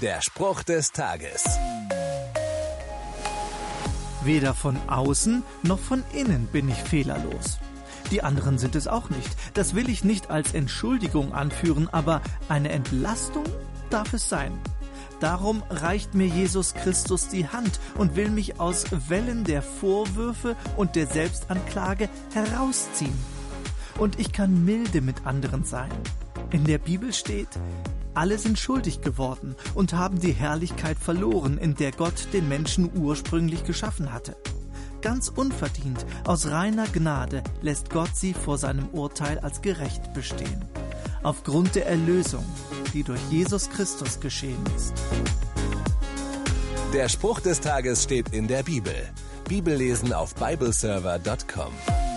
Der Spruch des Tages. Weder von außen noch von innen bin ich fehlerlos. Die anderen sind es auch nicht. Das will ich nicht als Entschuldigung anführen, aber eine Entlastung darf es sein. Darum reicht mir Jesus Christus die Hand und will mich aus Wellen der Vorwürfe und der Selbstanklage herausziehen. Und ich kann milde mit anderen sein. In der Bibel steht, alle sind schuldig geworden und haben die Herrlichkeit verloren, in der Gott den Menschen ursprünglich geschaffen hatte. Ganz unverdient, aus reiner Gnade lässt Gott sie vor seinem Urteil als gerecht bestehen. Aufgrund der Erlösung, die durch Jesus Christus geschehen ist. Der Spruch des Tages steht in der Bibel. Bibellesen auf bibleserver.com.